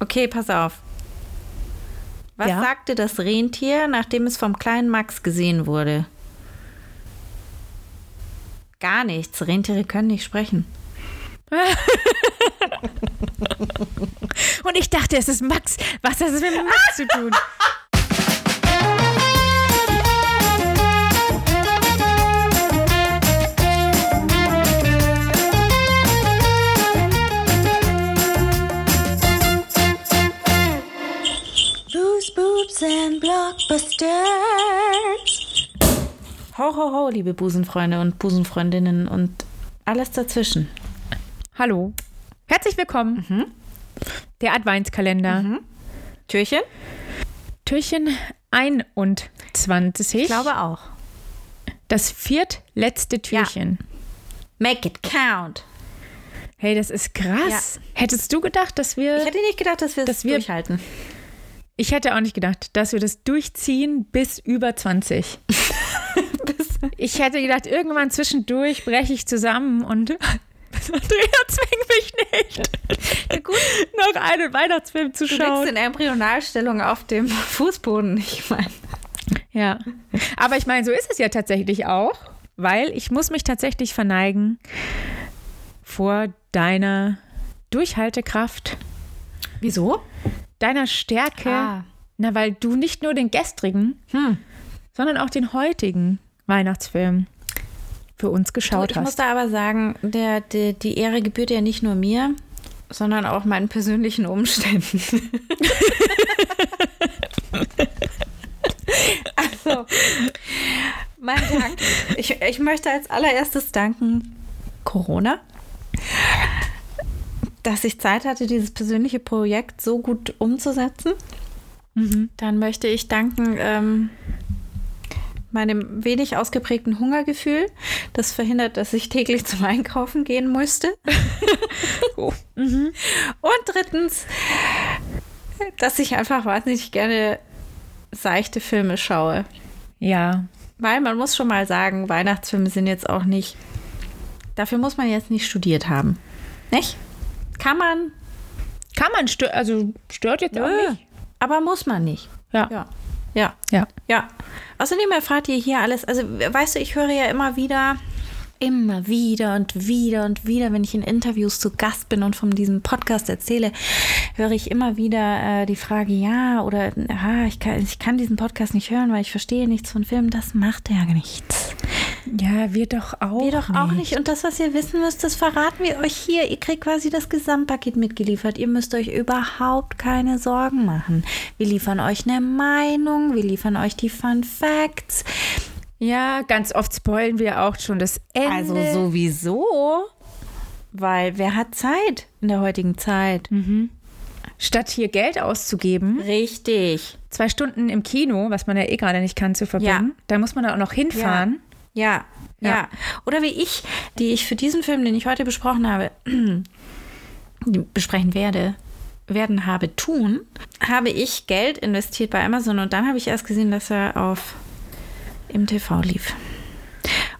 Okay, pass auf. Was Ja? sagte das Rentier, nachdem es vom kleinen Max gesehen wurde? Gar nichts. Rentiere können nicht sprechen. Und ich dachte, es ist Max. Was hat es mit Max zu tun? Booze, Boobs and Blockbusters. Ho, ho, ho, liebe Busenfreunde und Busenfreundinnen und alles dazwischen. Hallo. Herzlich willkommen. Der Adventskalender. Türchen? Türchen 21. Ich glaube auch. Das viertletzte Türchen. Make it count. Hey, das ist krass. Hättest du gedacht, dass wir. Ich hätte nicht gedacht, dass wir Dass es wir- durchhalten. Ich hätte auch nicht gedacht, dass wir das durchziehen bis über 20. ich hätte gedacht, irgendwann zwischendurch breche ich zusammen und Andrea zwingt mich nicht, Ja, gut. noch einen Weihnachtsfilm zu Du schauen. in Embryonalstellung auf dem Fußboden. Ich meine. Ja, aber ich meine, so ist es ja tatsächlich auch, weil ich muss mich tatsächlich verneigen vor deiner Durchhaltekraft, Wieso? Deiner Stärke. Ah. Na, weil du nicht nur den gestrigen, Hm. sondern auch den heutigen Weihnachtsfilm für uns geschaut ich muss hast. da aber sagen, der, der, die Ehre gebührt ja nicht nur mir, sondern auch meinen persönlichen Umständen. also, mein Dank. Ich, ich möchte als allererstes danken Corona, dass ich Zeit hatte, dieses persönliche Projekt so gut umzusetzen. Dann möchte ich danken ähm, meinem wenig ausgeprägten Hungergefühl, das verhindert, dass ich täglich zum Einkaufen gehen musste. Oh. Und drittens, dass ich einfach wahnsinnig gerne seichte Filme schaue. Ja, Weil man muss schon mal sagen, Weihnachtsfilme sind jetzt auch nicht, dafür muss man jetzt nicht studiert haben. Nicht? Kann man, kann man stört, also stört jetzt auch Nö. nicht. aber muss man nicht. Ja. Ja. Ja. ja. Ja. Außerdem erfahrt ihr hier alles. Also, weißt du, ich höre ja immer wieder, immer wieder und wieder und wieder, wenn ich in Interviews zu Gast bin und von diesem Podcast erzähle, höre ich immer wieder äh, die Frage, ja, oder ah, ich, kann, ich kann diesen Podcast nicht hören, weil ich verstehe nichts von Filmen. Das macht ja nichts. Ja, wir doch auch. Wir doch auch nicht. Und das, was ihr wissen müsst, das verraten wir euch hier. Ihr kriegt quasi das Gesamtpaket mitgeliefert. Ihr müsst euch überhaupt keine Sorgen machen. Wir liefern euch eine Meinung, wir liefern euch die Fun Facts. Ja, ganz oft spoilen wir auch schon das Ende. Also sowieso. Weil wer hat Zeit in der heutigen Zeit? Statt hier Geld auszugeben, Richtig. zwei Stunden im Kino, was man ja eh gerade nicht kann, zu verbringen, da muss man da auch noch hinfahren. Ja, ja. Ja. Oder wie ich, die ich für diesen Film, den ich heute besprochen habe, besprechen werde, werden habe tun, habe ich Geld investiert bei Amazon und dann habe ich erst gesehen, dass er auf im TV lief.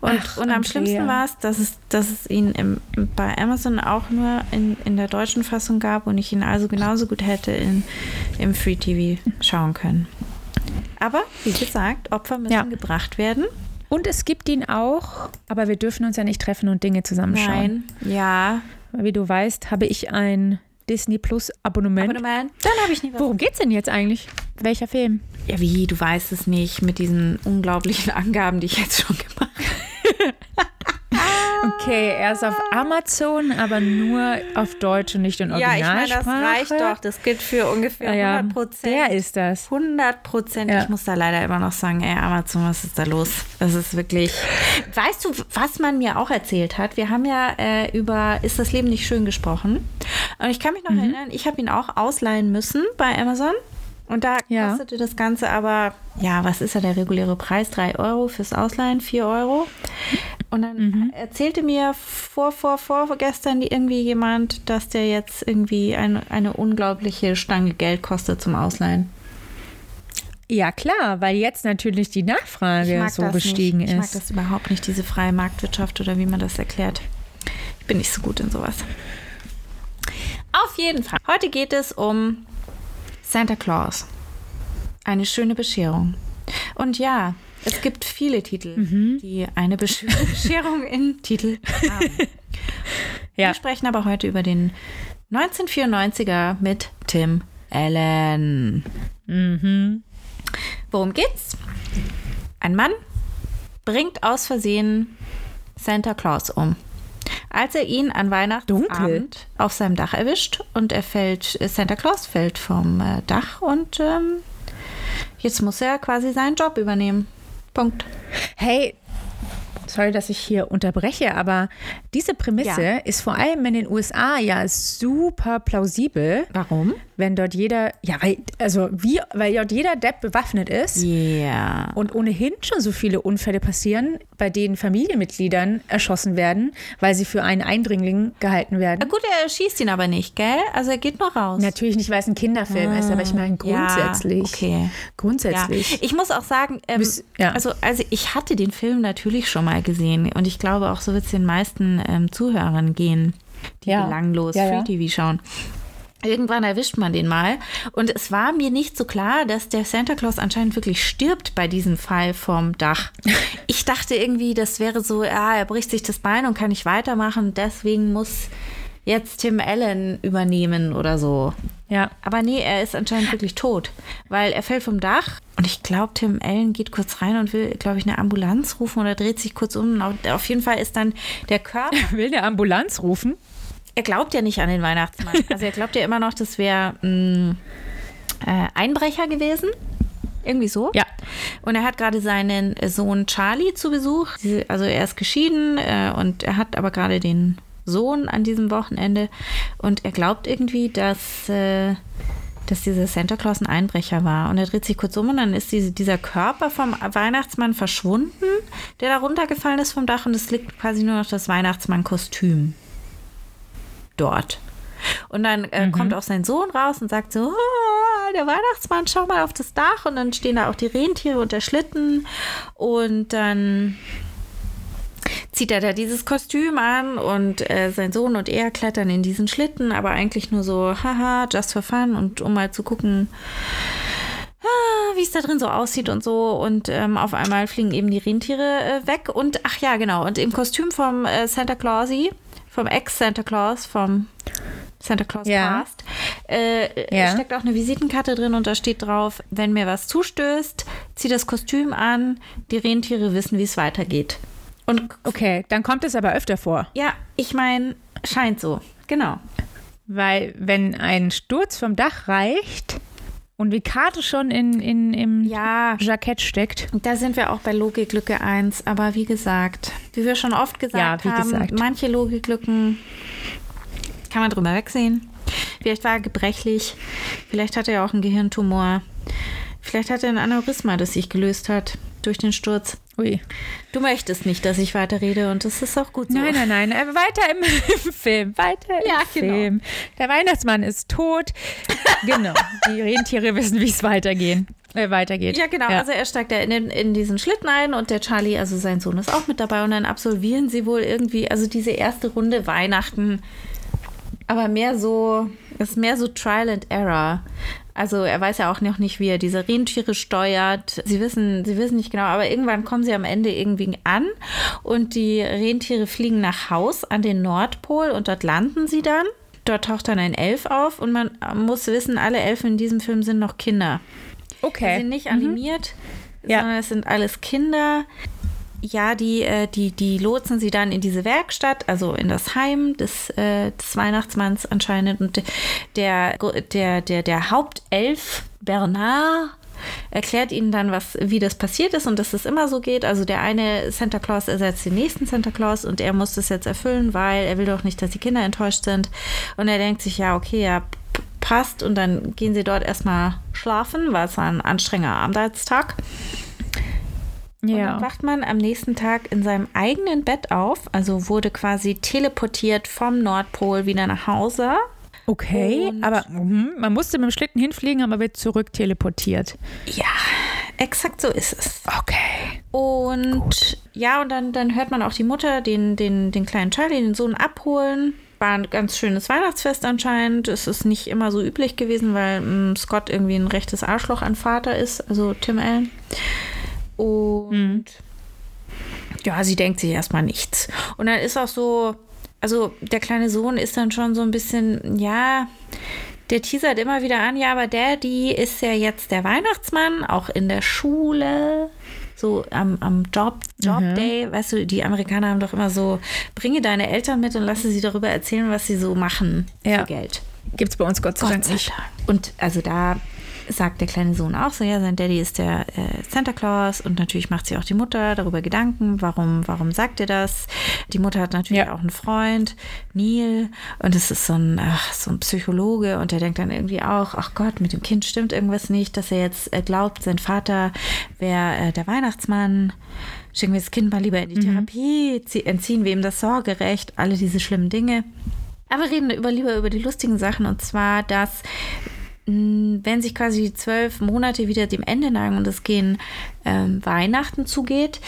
Und, Ach, und am schlimmsten war es, dass es, dass es ihn im, bei Amazon auch nur in, in der deutschen Fassung gab und ich ihn also genauso gut hätte in, im Free TV schauen können. Aber wie gesagt, Opfer müssen Ja. gebracht werden. Und es gibt ihn auch, aber wir dürfen uns ja nicht treffen und Dinge zusammenschauen. Nein. Ja. Wie du weißt, habe ich ein Disney Plus Abonnement. Abonnement. Dann habe ich nie was. Worum geht's denn jetzt eigentlich? Welcher Film? Ja, wie? Du weißt es nicht mit diesen unglaublichen Angaben, die ich jetzt schon gemacht habe. Okay, er ist auf Amazon, aber nur auf Deutsch und nicht in Ja, ich meine, das Originalsprache. reicht doch. Das gilt für ungefähr Ja, ja, 100 Prozent. der ist das. 100 Prozent. Ja. Ich muss da leider immer noch sagen, ey, Amazon, was ist da los? Das ist wirklich. Weißt du, was man mir auch erzählt hat? Wir haben ja äh, über Ist das Leben nicht schön gesprochen. Und ich kann mich Mhm. noch erinnern, ich habe ihn auch ausleihen müssen bei Amazon. Und da Ja. kostete das Ganze aber, ja, was ist ja der reguläre Preis? 3 Euro fürs Ausleihen, 4 Euro. Und dann Mhm. erzählte mir vor, vor, vor gestern irgendwie jemand, dass der jetzt irgendwie ein, eine unglaubliche Stange Geld kostet zum Ausleihen. Ja, klar, weil jetzt natürlich die Nachfrage so gestiegen nicht. Ich mag ist. das überhaupt nicht, diese freie Marktwirtschaft oder wie man das erklärt. Ich bin nicht so gut in sowas. Auf jeden Fall. Heute geht es um Santa Claus. Eine schöne Bescherung. Und ja, es gibt viele Titel, die eine Besch- Bescherung im Titel haben. Ja. Wir sprechen aber heute über den 1994er mit Tim Allen. Worum geht's? Ein Mann bringt aus Versehen Santa Claus um. Als er ihn an Weihnachtsabend auf seinem Dach erwischt und er fällt, Santa Claus fällt vom äh, Dach und ähm, jetzt muss er quasi seinen Job übernehmen. Punkt. Hey, sorry, dass ich hier unterbreche, aber diese Prämisse Ja. ist vor allem in den USA ja super plausibel, Warum? Wenn dort jeder, ja, weil, also wie, weil dort jeder Depp bewaffnet ist. Ja. Und ohnehin schon so viele Unfälle passieren, bei denen Familienmitgliedern erschossen werden, weil sie für einen Eindringling gehalten werden. Na gut, er schießt ihn aber nicht, gell? Also er geht noch raus. Natürlich nicht, weil es ein Kinderfilm ist, aber ich meine grundsätzlich. Ja, okay. Ja. Grundsätzlich. Ich muss auch sagen, ähm, Bis- ja. also, also ich hatte den Film natürlich schon mal gesehen und ich glaube auch so wird es den meisten ähm, Zuhörern gehen, die Ja. belanglos Ja, ja. Free TV schauen. Irgendwann erwischt man den mal und es war mir nicht so klar, dass der Santa Claus anscheinend wirklich stirbt bei diesem Fall vom Dach. Ich dachte irgendwie, das wäre so, ja, er bricht sich das Bein und kann nicht weitermachen, deswegen muss jetzt Tim Allen übernehmen oder so. ja. Aber nee, er ist anscheinend wirklich tot, weil er fällt vom Dach und ich glaube, Tim Allen geht kurz rein und will, glaube ich, eine Ambulanz rufen oder dreht sich kurz um. Auf jeden Fall ist dann der Körper. Will eine Ambulanz rufen? Er glaubt ja nicht an den Weihnachtsmann. Also er glaubt ja immer noch, das wäre ein äh, Einbrecher gewesen. Irgendwie so. Ja. Und er hat gerade seinen Sohn Charlie zu Besuch. Also er ist geschieden äh, und er hat aber gerade den Sohn an diesem Wochenende. Und er glaubt irgendwie, dass, äh, dass dieser Santa Claus ein Einbrecher war. Und er dreht sich kurz um und dann ist diese, dieser Körper vom Weihnachtsmann verschwunden, der da runtergefallen ist vom Dach. Und es liegt quasi nur noch das Weihnachtsmann-Kostüm dort. Und dann äh, kommt auch sein Sohn raus und sagt so, "Oh, der Weihnachtsmann, schau mal auf das Dach. Und dann stehen da auch die Rentiere und der Schlitten. Und dann zieht er da dieses Kostüm an und äh, sein Sohn und er klettern in diesen Schlitten, aber eigentlich nur so, haha, just for fun und um mal zu gucken, ah, wie es da drin so aussieht und so. Und ähm, auf einmal fliegen eben die Rentiere äh, weg. Und ach ja, genau. Und im Kostüm vom äh, Santa Clausi, vom Ex-Santa Claus, vom Santa Claus Ja. Past, äh, Ja. steckt auch eine Visitenkarte drin und da steht drauf, wenn mir was zustößt, zieh das Kostüm an, die Rentiere wissen, wie es weitergeht. Und Okay, dann kommt es aber öfter vor. ja, ich meine, scheint so. Genau. Weil wenn ein Sturz vom Dach reicht und die Karte schon in, in, im Ja. Jackett steckt. Da sind wir auch bei Logiklücke 1, aber wie gesagt, wie wir schon oft gesagt Ja, haben, gesagt. manche Logiklücken kann man drüber wegsehen. Vielleicht war er gebrechlich, vielleicht hat er auch einen Gehirntumor, vielleicht hat er ein Aneurysma, das sich gelöst hat durch den Sturz. Ui. Du möchtest nicht, dass ich weiterrede und das ist auch gut so. Nein, nein, nein. äh, Weiter im, im Film. Weiter Ja, im genau. Film. Der Weihnachtsmann ist tot. genau. Die Rentiere wissen, wie es weitergehen, äh, weitergeht. Ja, genau. Also er steigt da in, den, in diesen Schlitten ein und der Charlie, also sein Sohn, ist auch mit dabei und dann absolvieren sie wohl irgendwie, also diese erste Runde Weihnachten, aber mehr so, ist mehr so Trial and Error. Also er weiß ja auch noch nicht, wie er diese Rentiere steuert. Sie wissen, sie wissen nicht genau, aber irgendwann kommen sie am Ende irgendwie an und die Rentiere fliegen nach Haus an den Nordpol und dort landen sie dann. Dort taucht dann ein Elf auf und man muss wissen, alle Elfen in diesem Film sind noch Kinder. Okay. sind nicht animiert, Ja. sondern es sind alles Kinder. Ja, die, äh, die, die lotsen sie dann in diese Werkstatt, also in das Heim des, äh, des Weihnachtsmanns anscheinend. Und der, der, der, der Hauptelf, Bernard, erklärt ihnen dann, was, wie das passiert ist und dass es immer so geht. Also der eine Santa Claus ersetzt den nächsten Santa Claus und er muss das jetzt erfüllen, weil er will doch nicht, dass die Kinder enttäuscht sind. Und er denkt sich, ja, okay, ja, passt. Und dann gehen sie dort erstmal schlafen, weil es war ein anstrengender Arbeitstag. Und dann Ja. wacht man am nächsten Tag in seinem eigenen Bett auf, also wurde quasi teleportiert vom Nordpol wieder nach Hause. Okay, Und- aber mhm, man musste mit dem Schlitten hinfliegen, aber wird zurück teleportiert. Ja, exakt so ist es. Okay. Und ja, und dann, dann hört man auch die Mutter den, den, den kleinen Charlie, den Sohn abholen. war ein ganz schönes Weihnachtsfest anscheinend. Es ist nicht immer so üblich gewesen, weil mh, Scott irgendwie ein rechtes Arschloch an Vater ist, also Tim Allen. Und mhm. ja, sie denkt sich erstmal nichts. Und dann ist auch so, also der kleine Sohn ist dann schon so ein bisschen, ja, der teasert immer wieder an, ja, aber Daddy ist ja jetzt der Weihnachtsmann, auch in der Schule so am, am Job, Job mhm. Day, weißt du, die Amerikaner haben doch immer so, bringe deine Eltern mit und lasse sie darüber erzählen, was sie so machen ja. für Geld. Gibt es bei uns Gott sei Dank nicht. Und also da sagt der kleine Sohn auch so, ja, sein Daddy ist der äh, Santa Claus und natürlich macht sich auch die Mutter darüber Gedanken, warum, warum sagt er das? Die Mutter hat natürlich ja. auch einen Freund, Neil, und es ist so ein, ach, so ein Psychologe und der denkt dann irgendwie auch, ach Gott, mit dem Kind stimmt irgendwas nicht, dass er jetzt äh, glaubt, sein Vater wäre äh, der Weihnachtsmann. Schicken wir das Kind mal lieber in die mhm. Therapie, entziehen wir ihm das Sorgerecht, alle diese schlimmen Dinge. Aber reden über, lieber über die lustigen Sachen und zwar, dass wenn sich quasi die zwölf Monate wieder dem Ende neigen und es gehen ähm, Weihnachten zugeht,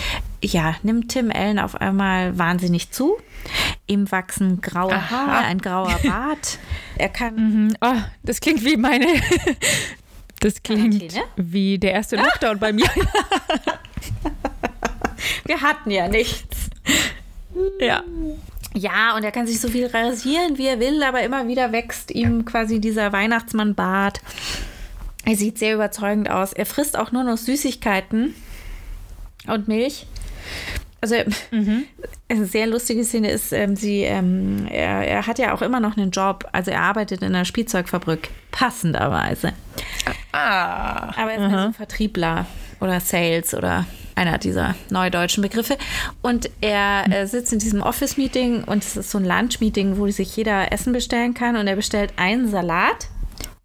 ja, nimmt Tim Allen auf einmal wahnsinnig zu. Ihm wachsen graue Aha. Haare, ein grauer Bart. Er kann. Mhm. Oh, das klingt wie meine. das klingt wie der erste Lockdown bei mir. Wir hatten ja nichts. Ja. Ja, und er kann sich so viel rasieren, wie er will, aber immer wieder wächst ihm quasi dieser Weihnachtsmann-Bart. Er sieht sehr überzeugend aus. Er frisst auch nur noch Süßigkeiten und Milch. Also mhm. eine sehr lustige Szene ist, ähm, sie, ähm, er, er, hat ja auch immer noch einen Job. Also er arbeitet in einer Spielzeugfabrik, passenderweise. Ah. Aber er ist also Vertriebler oder Sales oder einer dieser neudeutschen Begriffe. Und er äh, sitzt in diesem Office-Meeting und es ist so ein Lunch-Meeting, wo sich jeder Essen bestellen kann. Und er bestellt einen Salat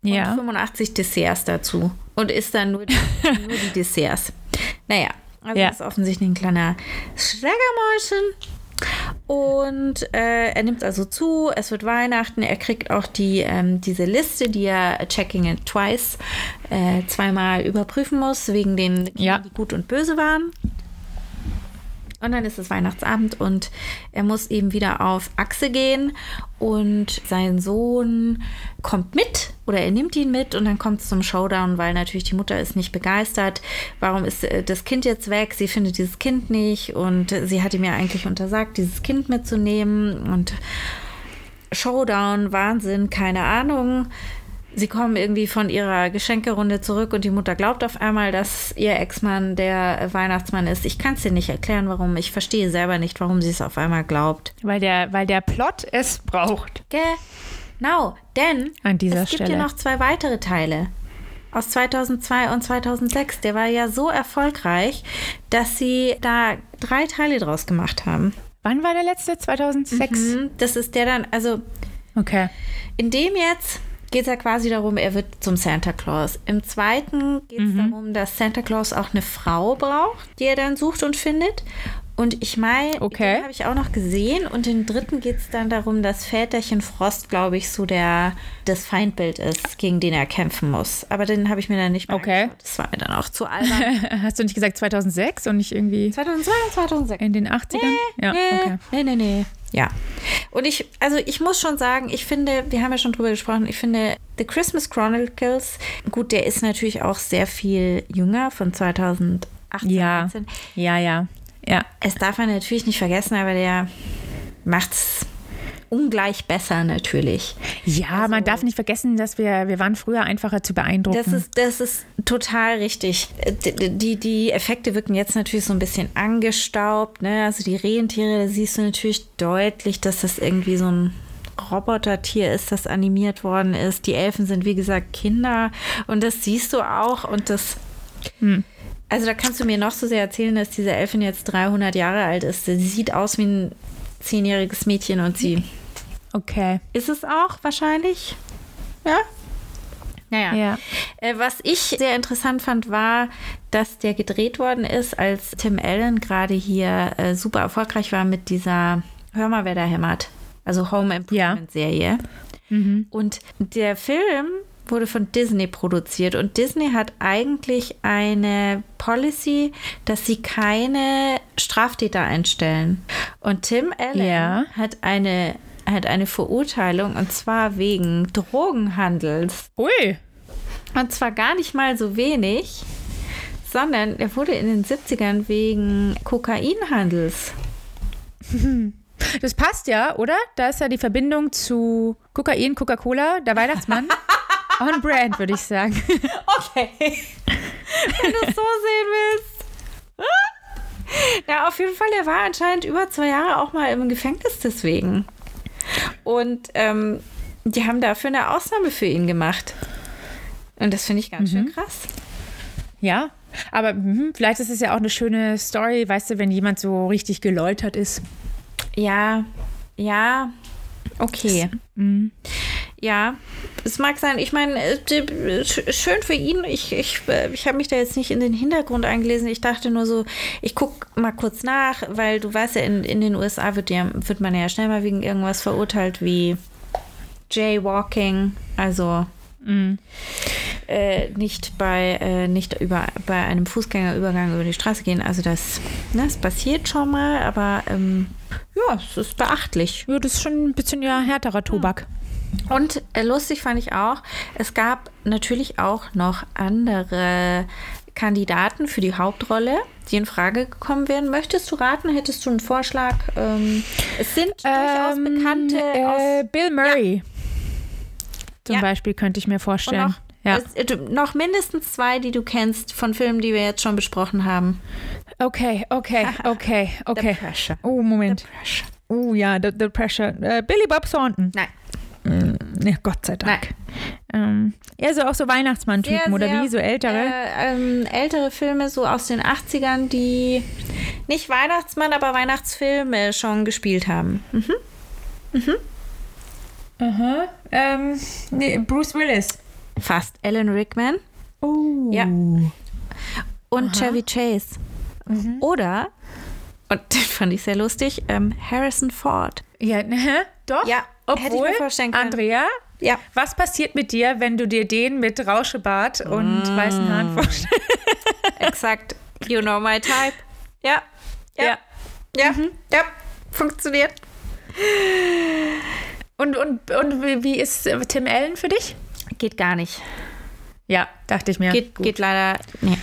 ja. und 85 Desserts dazu und isst dann nur die, nur die Desserts. Naja, also ja. das ist offensichtlich ein kleiner Schlägermäuschen. Und äh, er nimmt also zu, es wird Weihnachten, er kriegt auch die, ähm, diese Liste, die er checking it twice äh, zweimal überprüfen muss, wegen den, ja. die gut und böse waren. Und dann ist es Weihnachtsabend und er muss eben wieder auf Achse gehen und sein Sohn kommt mit oder er nimmt ihn mit und dann kommt es zum Showdown, weil natürlich die Mutter ist nicht begeistert. Warum ist äh, das Kind jetzt weg? Sie findet dieses Kind nicht und sie hat ihm ja eigentlich untersagt, dieses Kind mitzunehmen und Showdown, Wahnsinn, keine Ahnung sie kommen irgendwie von ihrer Geschenkerunde zurück und die Mutter glaubt auf einmal, dass ihr Ex-Mann der Weihnachtsmann ist. Ich kann es dir nicht erklären, warum. Ich verstehe selber nicht, warum sie es auf einmal glaubt. Weil der, weil der Plot es braucht. Genau, denn An dieser es gibt Stelle. ja noch zwei weitere Teile aus 2002 und 2006. Der war ja so erfolgreich, dass sie da drei Teile draus gemacht haben. Wann war der letzte? 2006? Mhm, das ist der dann, also. Okay. In dem jetzt geht es ja quasi darum, er wird zum Santa Claus. Im zweiten geht es mhm. darum, dass Santa Claus auch eine Frau braucht, die er dann sucht und findet. Und ich meine, okay. habe ich auch noch gesehen. Und im dritten geht es dann darum, dass Väterchen Frost, glaube ich, so der das Feindbild ist, gegen den er kämpfen muss. Aber den habe ich mir dann nicht mehr Okay. Angeschaut. Das war mir dann auch zu albern. Hast du nicht gesagt 2006 und nicht irgendwie 2002 2006. in den 80ern? Nee, ja, nee, okay. nee, nee, nee. Ja. Und ich, also ich muss schon sagen, ich finde, wir haben ja schon drüber gesprochen, ich finde The Christmas Chronicles, gut, der ist natürlich auch sehr viel jünger, von 2018. Ja, 19. ja, ja. Ja. Es darf man natürlich nicht vergessen, aber der macht es ungleich besser natürlich. Ja, also, man darf nicht vergessen, dass wir, wir waren früher einfacher zu beeindrucken. Das ist, das ist total richtig. Die, die Effekte wirken jetzt natürlich so ein bisschen angestaubt. Ne? Also die Rentiere, da siehst du natürlich deutlich, dass das irgendwie so ein Robotertier ist, das animiert worden ist. Die Elfen sind, wie gesagt, Kinder. Und das siehst du auch. Und das. Hm. Also da kannst du mir noch so sehr erzählen, dass diese Elfin jetzt 300 Jahre alt ist. Sie sieht aus wie ein zehnjähriges Mädchen und sie. Okay. Ist es auch wahrscheinlich? Ja. Naja. Ja. Äh, was ich sehr interessant fand, war, dass der gedreht worden ist, als Tim Allen gerade hier äh, super erfolgreich war mit dieser Hör mal, wer da hämmert. Also Home Improvement Serie. Ja. Mhm. Und der Film wurde von Disney produziert und Disney hat eigentlich eine Policy, dass sie keine Straftäter einstellen. Und Tim Allen ja. hat eine hat eine Verurteilung und zwar wegen Drogenhandels. Ui. Und zwar gar nicht mal so wenig, sondern er wurde in den 70ern wegen Kokainhandels. Das passt ja, oder? Da ist ja die Verbindung zu Kokain, Coca-Cola, der Weihnachtsmann. On brand, würde ich sagen. Okay. Wenn du es so sehen willst. Ja, auf jeden Fall, er war anscheinend über zwei Jahre auch mal im Gefängnis deswegen. Und ähm, die haben dafür eine Ausnahme für ihn gemacht. Und das finde ich ganz schön krass. Ja, aber mhm, vielleicht ist es ja auch eine schöne Story, weißt du, wenn jemand so richtig geläutert ist. Ja, ja, okay. Ja, es mag sein. Ich meine, äh, schön für ihn. Ich, ich, äh, ich habe mich da jetzt nicht in den Hintergrund eingelesen. Ich dachte nur so, ich gucke mal kurz nach, weil du weißt ja, in, in den USA wird, ja, wird man ja schnell mal wegen irgendwas verurteilt wie Jaywalking, also äh, nicht bei äh, nicht über bei einem Fußgängerübergang über die Straße gehen. Also das, ne, das passiert schon mal, aber ähm, ja, es ist beachtlich. Ja, das ist schon ein bisschen ja härterer Tobak. Und äh, lustig fand ich auch, es gab natürlich auch noch andere Kandidaten für die Hauptrolle, die in Frage gekommen wären. Möchtest du raten? Hättest du einen Vorschlag? Ähm, es sind durchaus Ähm, bekannte aus äh, Bill Murray. Zum Ja. Beispiel könnte ich mir vorstellen. noch, ja. es, äh, noch mindestens zwei, die du kennst von Filmen, die wir jetzt schon besprochen haben. Okay, okay, okay, okay. Pressure. Oh, Moment. Pressure. Oh ja, the, the pressure. Äh, Billy Bob Thornton. Nein. Ne, Gott sei Dank. Ähm, eher so auch so Weihnachtsmann-Typen oder sehr, wie? So ältere? Äh, ähm, ältere Filme so aus den 80ern, die nicht Weihnachtsmann, aber Weihnachtsfilme schon gespielt haben. Hm? Aha. Ähm, nee, Bruce Willis. Fast. Alan Rickman Oh. Ja. und Chevy Chase. Mhm. Oder, und den fand ich sehr lustig, ähm, Harrison Ford. Ja, ne? Doch. Ja, Obwohl, hätte ich mir vorstellen können. Andrea, Ja. was passiert mit dir, wenn du dir den mit Rauschebart und Mm. weißen Haaren vorstellst? Exakt. You know my type. Ja. Ja. Ja. Ja. Funktioniert. Und, und, und wie- ist äh, Tim Allen für dich? Geht gar nicht. Ja, dachte ich mir. Geht, geht leider. Nee.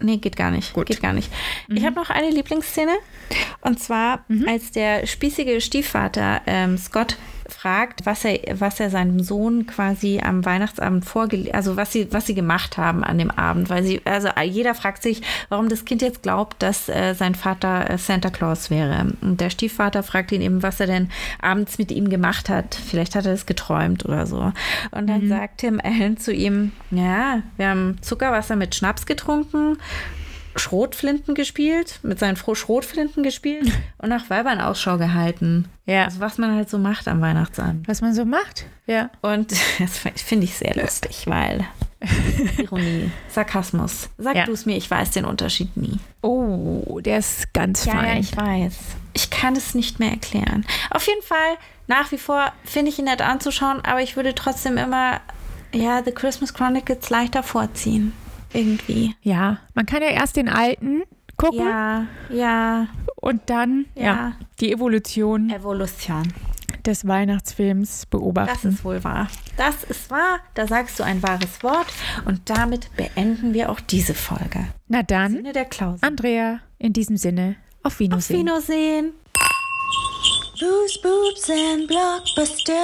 Nee, geht gar nicht. Geht gar nicht. Ich habe noch eine Lieblingsszene. Und zwar, als der spießige Stiefvater ähm, Scott fragt, was er, was er seinem Sohn quasi am Weihnachtsabend vorgelegt, also was sie, was sie gemacht haben an dem Abend, weil sie, also jeder fragt sich, warum das Kind jetzt glaubt, dass äh, sein Vater äh, Santa Claus wäre. Und der Stiefvater fragt ihn eben, was er denn abends mit ihm gemacht hat. Vielleicht hat er es geträumt oder so. Und dann sagt Tim Allen zu ihm, ja, wir haben Zuckerwasser mit Schnaps getrunken, Schrotflinten gespielt, mit seinen Fro- Schrotflinten gespielt und nach Weibern Ausschau gehalten. Ja. Also was man halt so macht am Weihnachtsabend. Was man so macht. Ja. Und das finde ich sehr lustig, weil Ironie, Sarkasmus. Sag Ja. du es mir, ich weiß den Unterschied nie. Oh, der ist ganz Ja, fein. ja, ich weiß. Ich kann es nicht mehr erklären. Auf jeden Fall, nach wie vor finde ich ihn nett anzuschauen, aber ich würde trotzdem immer, ja, The Christmas Chronicles leichter vorziehen. Irgendwie. Ja, man kann ja erst den alten gucken Ja, ja, und dann ja. Ja. die Evolution Evolution. des Weihnachtsfilms Das beobachten. ist wohl wahr. Das ist wahr. Da sagst du ein wahres Wort. Und damit beenden wir auch diese Folge. Na Im dann, Sinne der Klausel. Andrea, in diesem Sinne, auf Auf Wiedersehen. Wiedersehen. Blues, boobs and blockbusters.